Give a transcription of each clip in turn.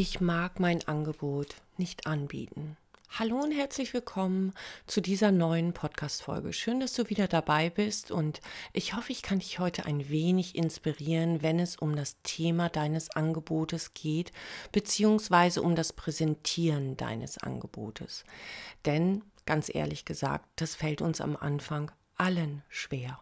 Ich mag mein Angebot nicht anbieten. Hallo und herzlich willkommen zu dieser neuen Podcast-Folge. Schön, dass du wieder dabei bist und ich hoffe, ich kann dich heute ein wenig inspirieren, wenn es um das Thema deines Angebotes geht, beziehungsweise um das Präsentieren deines Angebotes. Denn, ganz ehrlich gesagt, das fällt uns am Anfang allen schwer.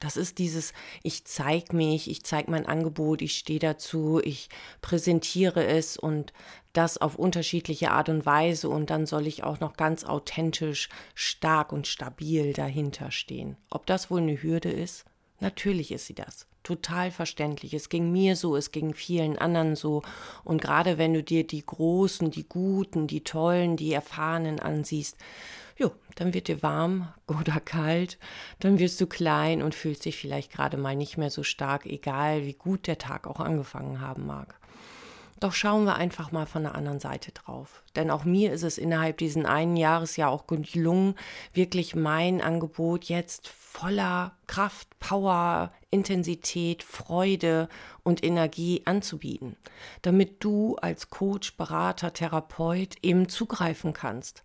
Das ist dieses, ich zeige mich, ich zeige mein Angebot, ich stehe dazu, ich präsentiere es und das auf unterschiedliche Art und Weise und dann soll ich auch noch ganz authentisch, stark und stabil dahinter stehen. Ob das wohl eine Hürde ist? Natürlich ist sie das. Total verständlich. Es ging mir so, es ging vielen anderen so. Und gerade wenn du dir die Großen, die Guten, die Tollen, die Erfahrenen ansiehst, Jo, dann wird dir warm oder kalt, dann wirst du klein und fühlst dich vielleicht gerade mal nicht mehr so stark, egal wie gut der Tag auch angefangen haben mag. Doch schauen wir einfach mal von der anderen Seite drauf. Denn auch mir ist es innerhalb diesen einen Jahres ja auch gelungen, wirklich mein Angebot jetzt voller Kraft, Power, Intensität, Freude und Energie anzubieten, damit du als Coach, Berater, Therapeut eben zugreifen kannst.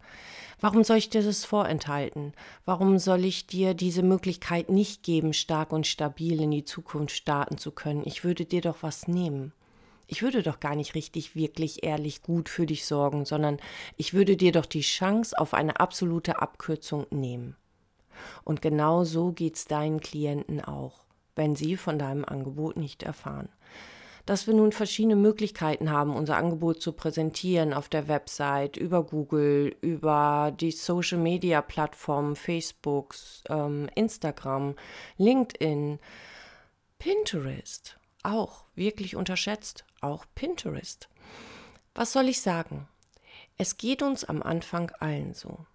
Warum soll ich dir das vorenthalten? Warum soll ich dir diese Möglichkeit nicht geben, stark und stabil in die Zukunft starten zu können? Ich würde dir doch was nehmen. Ich würde doch gar nicht richtig, wirklich, ehrlich, gut für dich sorgen, sondern ich würde dir doch die Chance auf eine absolute Abkürzung nehmen. Und genau so geht's deinen Klienten auch, wenn sie von deinem Angebot nicht erfahren. Dass wir nun verschiedene Möglichkeiten haben, unser Angebot zu präsentieren auf der Website, über Google, über die Social Media Plattformen, Facebook, ähm, Instagram, LinkedIn, Pinterest, auch wirklich unterschätzt, auch Pinterest. Was soll ich sagen? Es geht uns am Anfang allen so.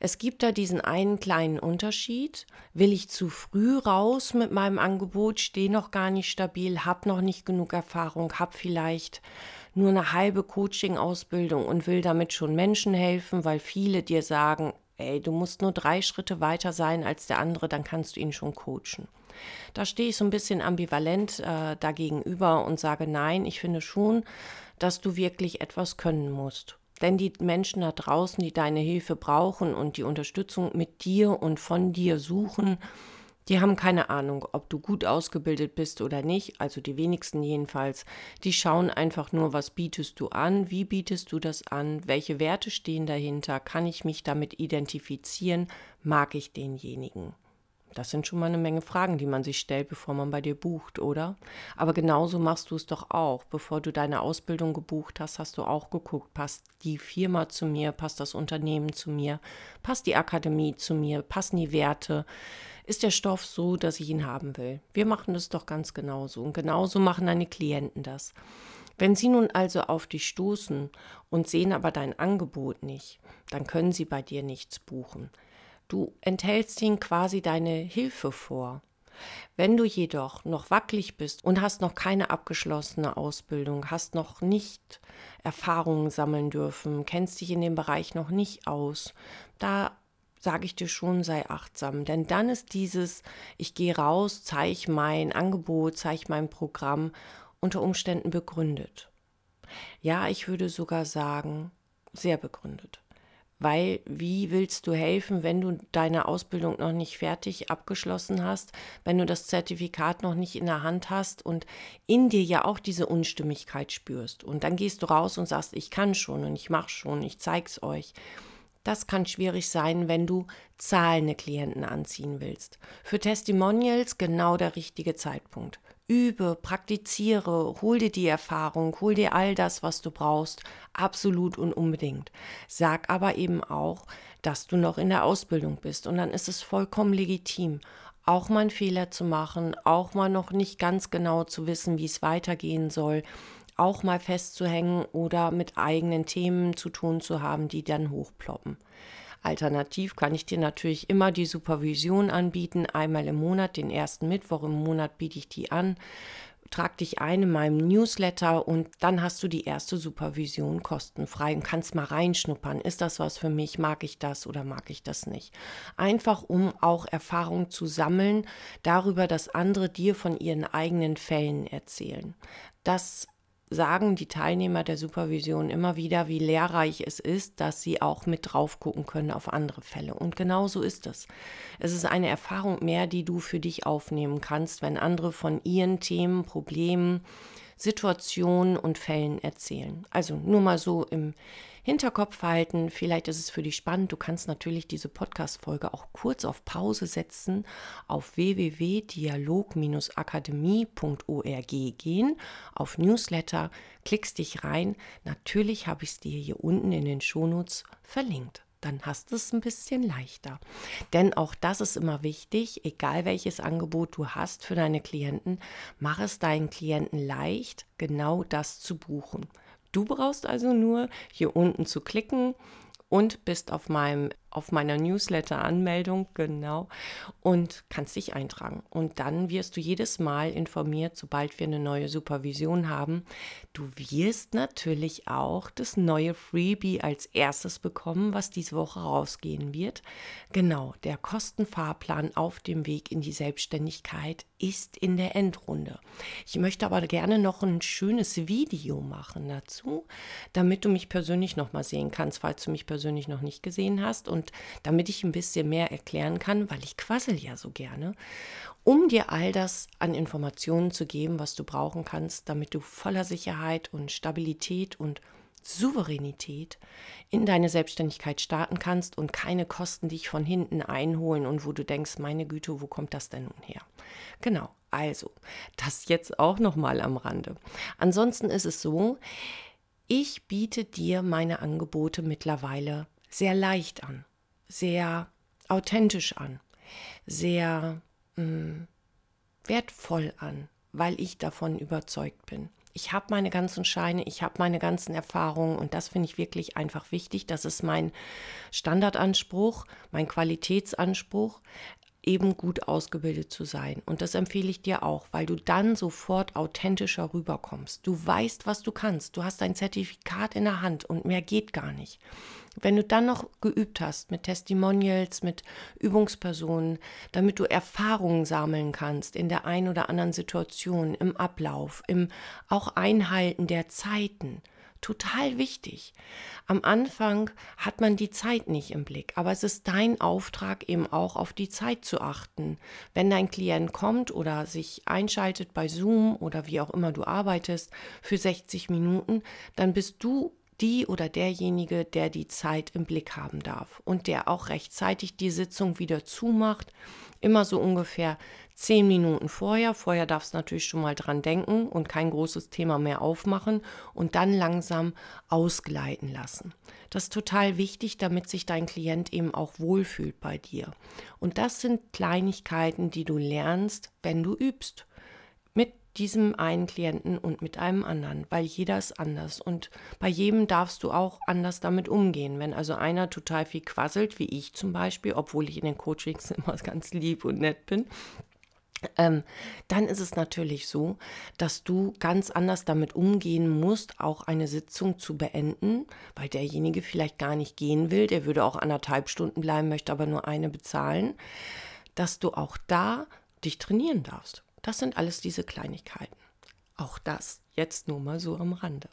Es gibt da diesen einen kleinen Unterschied. Will ich zu früh raus mit meinem Angebot, stehe noch gar nicht stabil, habe noch nicht genug Erfahrung, habe vielleicht nur eine halbe Coaching-Ausbildung und will damit schon Menschen helfen, weil viele dir sagen, ey, du musst nur drei Schritte weiter sein als der andere, dann kannst du ihn schon coachen. Da stehe ich so ein bisschen ambivalent äh, dagegenüber und sage, nein, ich finde schon, dass du wirklich etwas können musst. Denn die Menschen da draußen, die deine Hilfe brauchen und die Unterstützung mit dir und von dir suchen, die haben keine Ahnung, ob du gut ausgebildet bist oder nicht, also die wenigsten jedenfalls. Die schauen einfach nur, was bietest du an, wie bietest du das an, welche Werte stehen dahinter, kann ich mich damit identifizieren, mag ich denjenigen. Das sind schon mal eine Menge Fragen, die man sich stellt, bevor man bei dir bucht, oder? Aber genauso machst du es doch auch. Bevor du deine Ausbildung gebucht hast, hast du auch geguckt, passt die Firma zu mir, passt das Unternehmen zu mir, passt die Akademie zu mir, passen die Werte. Ist der Stoff so, dass ich ihn haben will? Wir machen das doch ganz genauso. Und genauso machen deine Klienten das. Wenn sie nun also auf dich stoßen und sehen aber dein Angebot nicht, dann können sie bei dir nichts buchen. Du enthältst ihnen quasi deine Hilfe vor. Wenn du jedoch noch wackelig bist und hast noch keine abgeschlossene Ausbildung, hast noch nicht Erfahrungen sammeln dürfen, kennst dich in dem Bereich noch nicht aus, da sage ich dir schon, sei achtsam. Denn dann ist dieses, ich gehe raus, zeige mein Angebot, zeige mein Programm unter Umständen begründet. Ja, ich würde sogar sagen, sehr begründet. Weil wie willst du helfen, wenn du deine Ausbildung noch nicht fertig abgeschlossen hast, wenn du das Zertifikat noch nicht in der Hand hast und in dir ja auch diese Unstimmigkeit spürst. Und dann gehst du raus und sagst, ich kann schon und ich mache schon, ich zeig's euch. Das kann schwierig sein, wenn du zahlende Klienten anziehen willst. Für Testimonials genau der richtige Zeitpunkt übe, praktiziere, hol dir die Erfahrung, hol dir all das, was du brauchst, absolut und unbedingt. Sag aber eben auch, dass du noch in der Ausbildung bist und dann ist es vollkommen legitim, auch mal einen Fehler zu machen, auch mal noch nicht ganz genau zu wissen, wie es weitergehen soll, auch mal festzuhängen oder mit eigenen Themen zu tun zu haben, die dann hochploppen. Alternativ kann ich dir natürlich immer die Supervision anbieten. Einmal im Monat, den ersten Mittwoch im Monat biete ich die an. Trag dich ein in meinem Newsletter und dann hast du die erste Supervision kostenfrei und kannst mal reinschnuppern. Ist das was für mich? Mag ich das oder mag ich das nicht? Einfach um auch Erfahrung zu sammeln darüber, dass andere dir von ihren eigenen Fällen erzählen. Das sagen die Teilnehmer der Supervision immer wieder, wie lehrreich es ist, dass sie auch mit drauf gucken können auf andere Fälle. Und genau so ist es. Es ist eine Erfahrung mehr, die du für dich aufnehmen kannst, wenn andere von ihren Themen, Problemen, Situationen und Fällen erzählen. Also nur mal so im Hinterkopf halten. Vielleicht ist es für dich spannend. Du kannst natürlich diese Podcast-Folge auch kurz auf Pause setzen, auf www.dialog-akademie.org gehen, auf Newsletter, klickst dich rein. Natürlich habe ich es dir hier unten in den Shownotes verlinkt dann hast du es ein bisschen leichter. Denn auch das ist immer wichtig, egal welches Angebot du hast für deine Klienten, mach es deinen Klienten leicht, genau das zu buchen. Du brauchst also nur hier unten zu klicken und bist auf meinem auf meiner Newsletter-Anmeldung, genau, und kannst dich eintragen. Und dann wirst du jedes Mal informiert, sobald wir eine neue Supervision haben. Du wirst natürlich auch das neue Freebie als erstes bekommen, was diese Woche rausgehen wird. Genau, der Kostenfahrplan auf dem Weg in die Selbstständigkeit ist in der Endrunde. Ich möchte aber gerne noch ein schönes Video machen dazu, damit du mich persönlich noch mal sehen kannst, falls du mich persönlich noch nicht gesehen hast und und damit ich ein bisschen mehr erklären kann, weil ich quassel ja so gerne, um dir all das an Informationen zu geben, was du brauchen kannst, damit du voller Sicherheit und Stabilität und Souveränität in deine Selbstständigkeit starten kannst und keine Kosten dich von hinten einholen und wo du denkst, meine Güte, wo kommt das denn nun her? Genau, also, das jetzt auch noch mal am Rande. Ansonsten ist es so, ich biete dir meine Angebote mittlerweile sehr leicht an sehr authentisch an, sehr mh, mm, wertvoll an, weil ich davon überzeugt bin. Ich habe meine ganzen Scheine, ich habe meine ganzen Erfahrungen und das finde ich wirklich einfach wichtig. Das ist mein Standardanspruch, mein Qualitätsanspruch eben gut ausgebildet zu sein. Und das empfehle ich dir auch, weil du dann sofort authentischer rüberkommst. Du weißt, was du kannst. Du hast ein Zertifikat in der Hand und mehr geht gar nicht. Wenn du dann noch geübt hast mit Testimonials, mit Übungspersonen, damit du Erfahrungen sammeln kannst in der einen oder anderen Situation, im Ablauf, im auch Einhalten der Zeiten, total wichtig. Am Anfang hat man die Zeit nicht im Blick, aber es ist dein Auftrag eben auch auf die Zeit zu achten. Wenn dein Klient kommt oder sich einschaltet bei Zoom oder wie auch immer du arbeitest für 60 Minuten, dann bist du die oder derjenige, der die Zeit im Blick haben darf und der auch rechtzeitig die Sitzung wieder zumacht, immer so ungefähr zehn Minuten vorher. Vorher darfst du natürlich schon mal dran denken und kein großes Thema mehr aufmachen und dann langsam ausgleiten lassen. Das ist total wichtig, damit sich dein Klient eben auch wohlfühlt bei dir. Und das sind Kleinigkeiten, die du lernst, wenn du übst diesem einen Klienten und mit einem anderen, weil jeder ist anders und bei jedem darfst du auch anders damit umgehen. Wenn also einer total viel quasselt, wie ich zum Beispiel, obwohl ich in den Coachings immer ganz lieb und nett bin, ähm, dann ist es natürlich so, dass du ganz anders damit umgehen musst, auch eine Sitzung zu beenden, weil derjenige vielleicht gar nicht gehen will, der würde auch anderthalb Stunden bleiben, möchte aber nur eine bezahlen, dass du auch da dich trainieren darfst. Das sind alles diese Kleinigkeiten. Auch das jetzt nur mal so am Rande.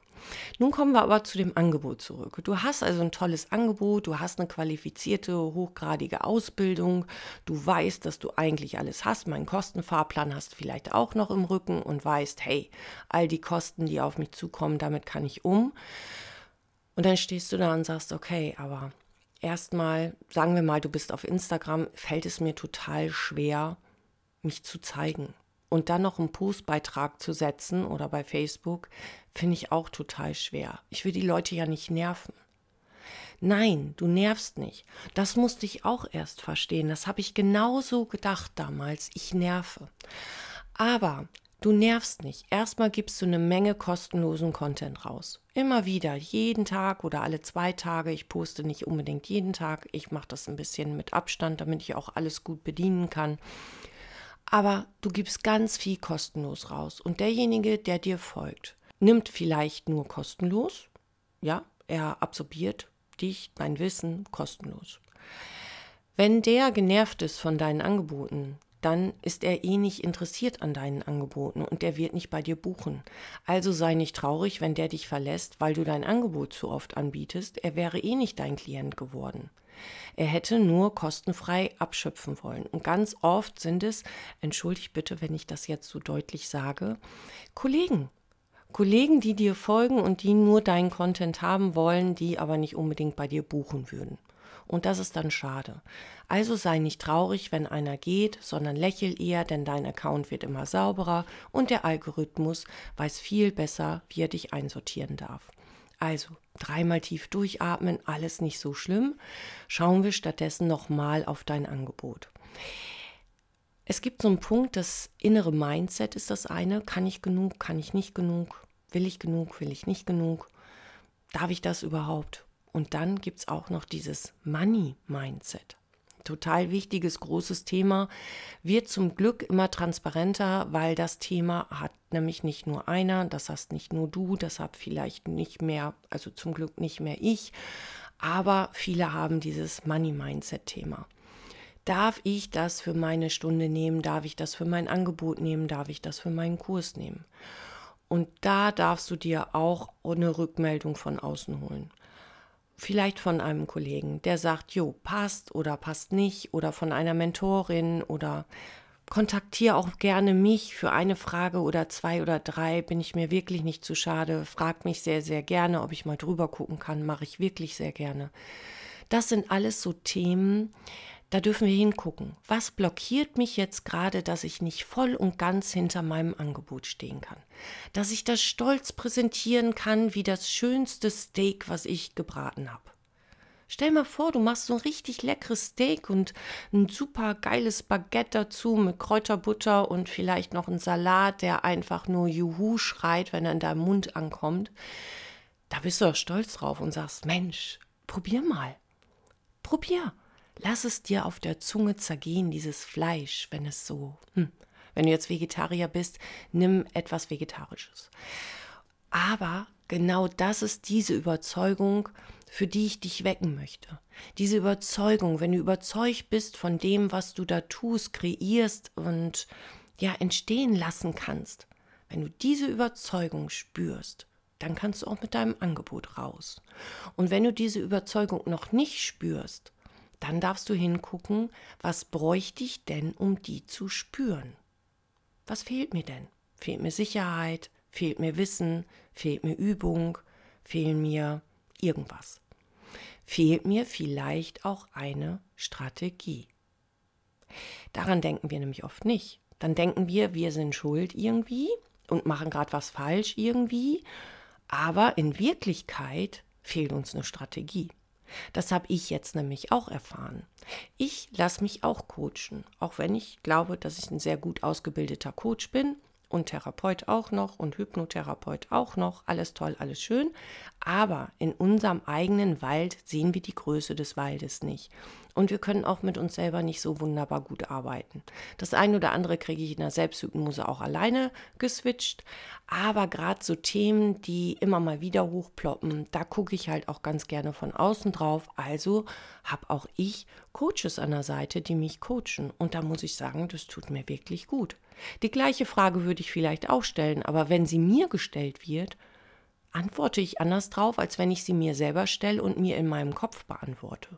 Nun kommen wir aber zu dem Angebot zurück. Du hast also ein tolles Angebot, du hast eine qualifizierte, hochgradige Ausbildung, du weißt, dass du eigentlich alles hast, meinen Kostenfahrplan hast vielleicht auch noch im Rücken und weißt, hey, all die Kosten, die auf mich zukommen, damit kann ich um. Und dann stehst du da und sagst, okay, aber erstmal, sagen wir mal, du bist auf Instagram, fällt es mir total schwer, mich zu zeigen und dann noch einen Postbeitrag zu setzen oder bei Facebook, finde ich auch total schwer. Ich will die Leute ja nicht nerven. Nein, du nervst nicht. Das musste ich auch erst verstehen. Das habe ich genauso gedacht damals. Ich nerve. Aber du nervst nicht. Erstmal gibst du eine Menge kostenlosen Content raus. Immer wieder, jeden Tag oder alle zwei Tage. Ich poste nicht unbedingt jeden Tag. Ich mache das ein bisschen mit Abstand, damit ich auch alles gut bedienen kann aber du gibst ganz viel kostenlos raus. Und derjenige, der dir folgt, nimmt vielleicht nur kostenlos, ja, er absorbiert dich, dein Wissen kostenlos. Wenn der genervt ist von deinen Angeboten, dann ist er eh nicht interessiert an deinen Angeboten und der wird nicht bei dir buchen. Also sei nicht traurig, wenn der dich verlässt, weil du dein Angebot zu oft anbietest. Er wäre eh nicht dein Klient geworden. Er hätte nur kostenfrei abschöpfen wollen. Und ganz oft sind es, entschuldigt bitte, wenn ich das jetzt so deutlich sage, Kollegen. Kollegen, die dir folgen und die nur deinen Content haben wollen, die aber nicht unbedingt bei dir buchen würden. Und das ist dann schade. Also sei nicht traurig, wenn einer geht, sondern lächel eher, denn dein Account wird immer sauberer und der Algorithmus weiß viel besser, wie er dich einsortieren darf. Also dreimal tief durchatmen, alles nicht so schlimm. Schauen wir stattdessen nochmal auf dein Angebot. Es gibt so einen Punkt, das innere Mindset ist das eine. Kann ich genug, kann ich nicht genug? Will ich genug, will ich nicht genug? Darf ich das überhaupt? Und dann gibt es auch noch dieses Money-Mindset. Total wichtiges, großes Thema, wird zum Glück immer transparenter, weil das Thema hat nämlich nicht nur einer, das hast nicht nur du, das hat vielleicht nicht mehr, also zum Glück nicht mehr ich, aber viele haben dieses Money-Mindset-Thema. Darf ich das für meine Stunde nehmen? Darf ich das für mein Angebot nehmen? Darf ich das für meinen Kurs nehmen? Und da darfst du dir auch eine Rückmeldung von außen holen vielleicht von einem Kollegen, der sagt, jo, passt oder passt nicht, oder von einer Mentorin oder kontaktiere auch gerne mich für eine Frage oder zwei oder drei, bin ich mir wirklich nicht zu schade, frag mich sehr, sehr gerne, ob ich mal drüber gucken kann, mache ich wirklich sehr gerne. Das sind alles so Themen, da dürfen wir hingucken. Was blockiert mich jetzt gerade, dass ich nicht voll und ganz hinter meinem Angebot stehen kann? Dass ich das stolz präsentieren kann wie das schönste Steak, was ich gebraten habe. Stell mal vor, du machst so ein richtig leckeres Steak und ein super geiles Baguette dazu mit Kräuterbutter und vielleicht noch ein Salat, der einfach nur Juhu schreit, wenn er in deinem Mund ankommt. Da bist du doch stolz drauf und sagst, Mensch, probier mal. Probier. Lass es dir auf der Zunge zergehen, dieses Fleisch, wenn es so, hm, wenn du jetzt Vegetarier bist, nimm etwas Vegetarisches. Aber genau das ist diese Überzeugung, für die ich dich wecken möchte. Diese Überzeugung, wenn du überzeugt bist von dem, was du da tust, kreierst und ja entstehen lassen kannst, wenn du diese Überzeugung spürst, dann kannst du auch mit deinem Angebot raus. Und wenn du diese Überzeugung noch nicht spürst, dann darfst du hingucken, was bräuchte ich denn, um die zu spüren? Was fehlt mir denn? Fehlt mir Sicherheit? Fehlt mir Wissen? Fehlt mir Übung? Fehlt mir irgendwas? Fehlt mir vielleicht auch eine Strategie? Daran denken wir nämlich oft nicht. Dann denken wir, wir sind schuld irgendwie und machen gerade was falsch irgendwie, aber in Wirklichkeit fehlt uns eine Strategie. Das habe ich jetzt nämlich auch erfahren. Ich lasse mich auch coachen, auch wenn ich glaube, dass ich ein sehr gut ausgebildeter Coach bin und Therapeut auch noch und Hypnotherapeut auch noch. Alles toll, alles schön. Aber in unserem eigenen Wald sehen wir die Größe des Waldes nicht. Und wir können auch mit uns selber nicht so wunderbar gut arbeiten. Das eine oder andere kriege ich in der Selbsthypnose auch alleine geswitcht. Aber gerade so Themen, die immer mal wieder hochploppen, da gucke ich halt auch ganz gerne von außen drauf. Also habe auch ich Coaches an der Seite, die mich coachen. Und da muss ich sagen, das tut mir wirklich gut. Die gleiche Frage würde ich vielleicht auch stellen, aber wenn sie mir gestellt wird, antworte ich anders drauf, als wenn ich sie mir selber stelle und mir in meinem Kopf beantworte.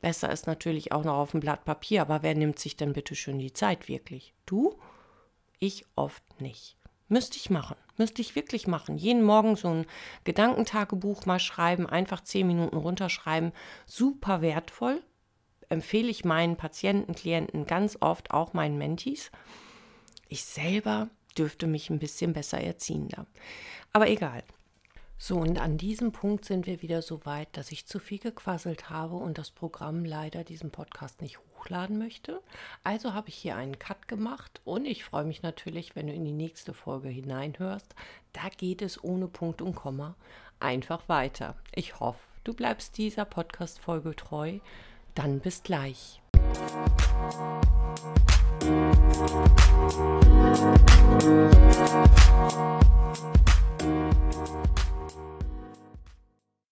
Besser ist natürlich auch noch auf dem Blatt Papier, aber wer nimmt sich denn bitte schön die Zeit wirklich? Du? Ich oft nicht. Müsste ich machen. Müsste ich wirklich machen. Jeden Morgen so ein Gedankentagebuch mal schreiben, einfach zehn Minuten runterschreiben. Super wertvoll. Empfehle ich meinen Patienten, Klienten ganz oft, auch meinen Mentis. Ich selber dürfte mich ein bisschen besser erziehen da. Aber egal. So, und an diesem Punkt sind wir wieder so weit, dass ich zu viel gequasselt habe und das Programm leider diesen Podcast nicht hochladen möchte. Also habe ich hier einen Cut gemacht und ich freue mich natürlich, wenn du in die nächste Folge hineinhörst. Da geht es ohne Punkt und Komma einfach weiter. Ich hoffe, du bleibst dieser Podcast-Folge treu. Dann bis gleich. Musik